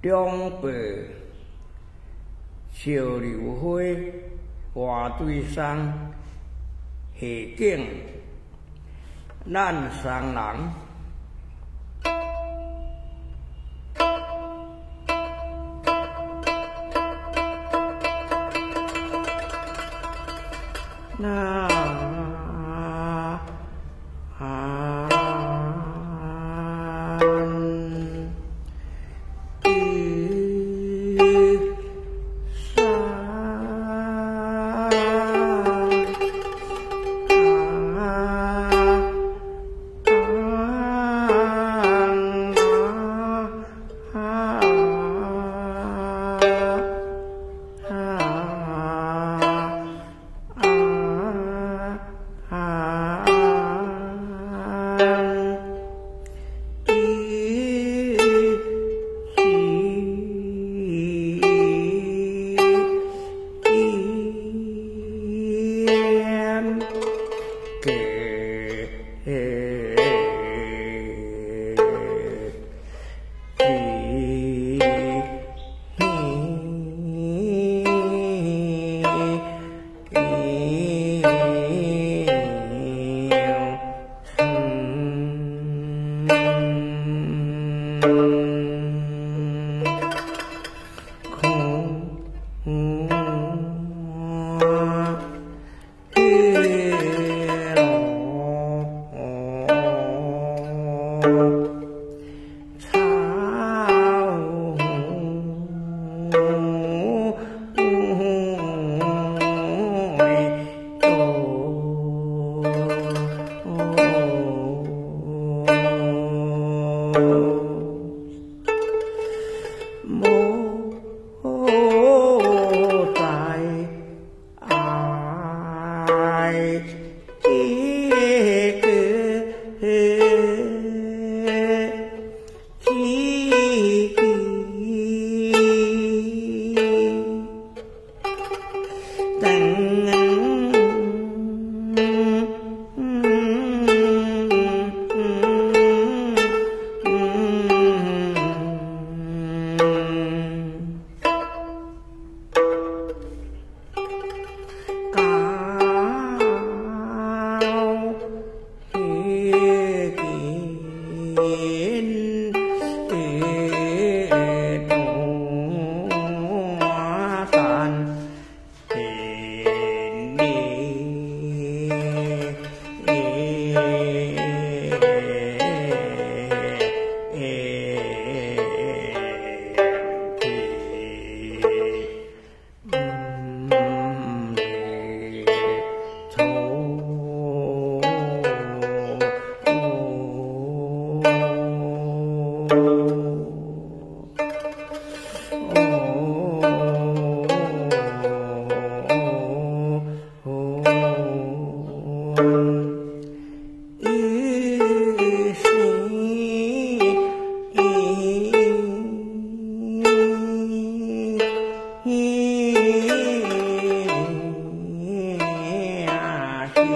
中白笑流花，花对山下景，咱三人。那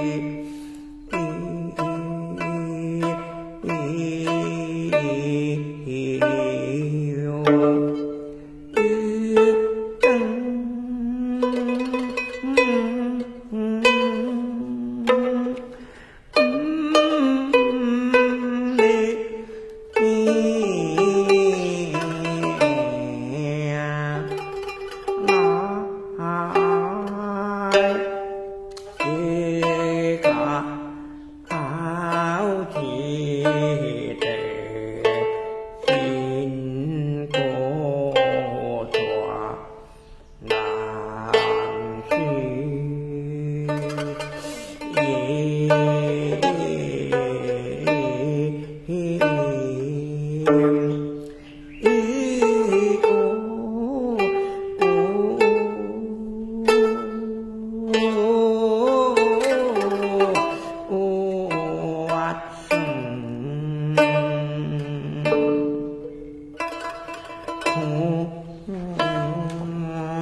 Amen.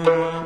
Mm-hmm.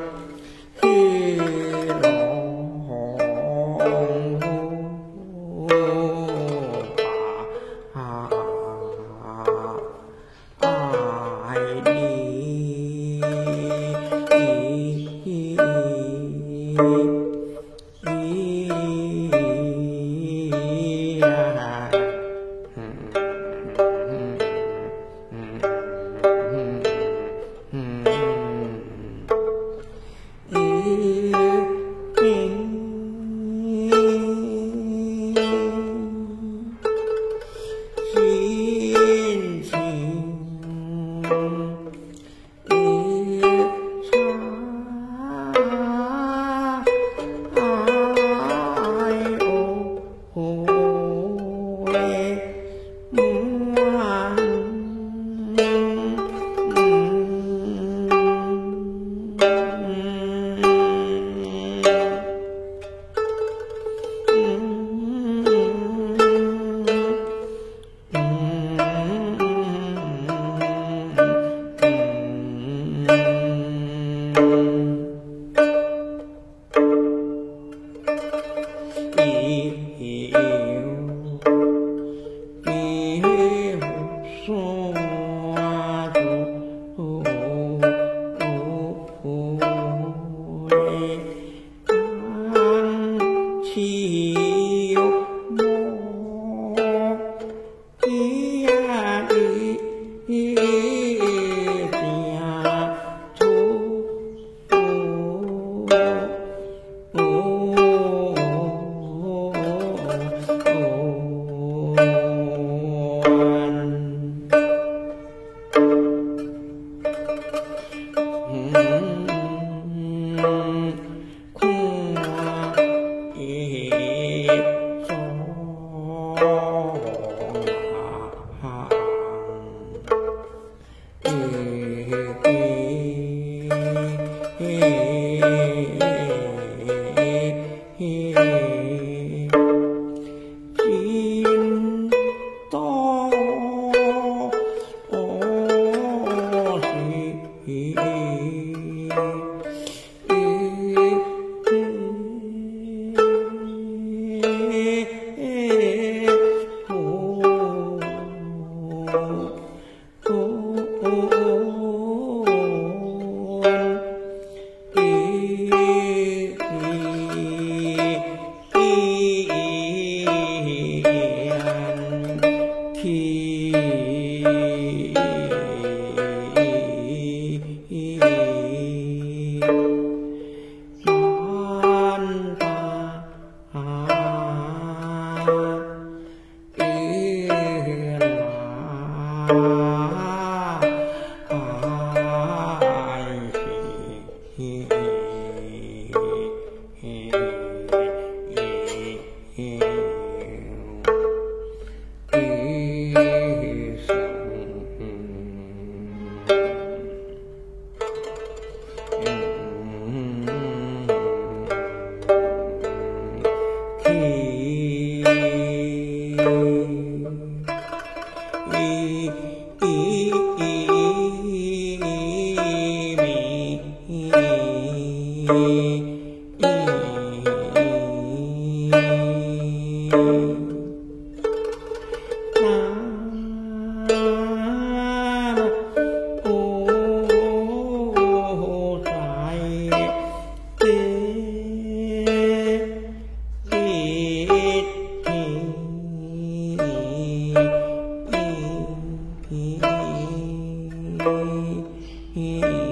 yeah.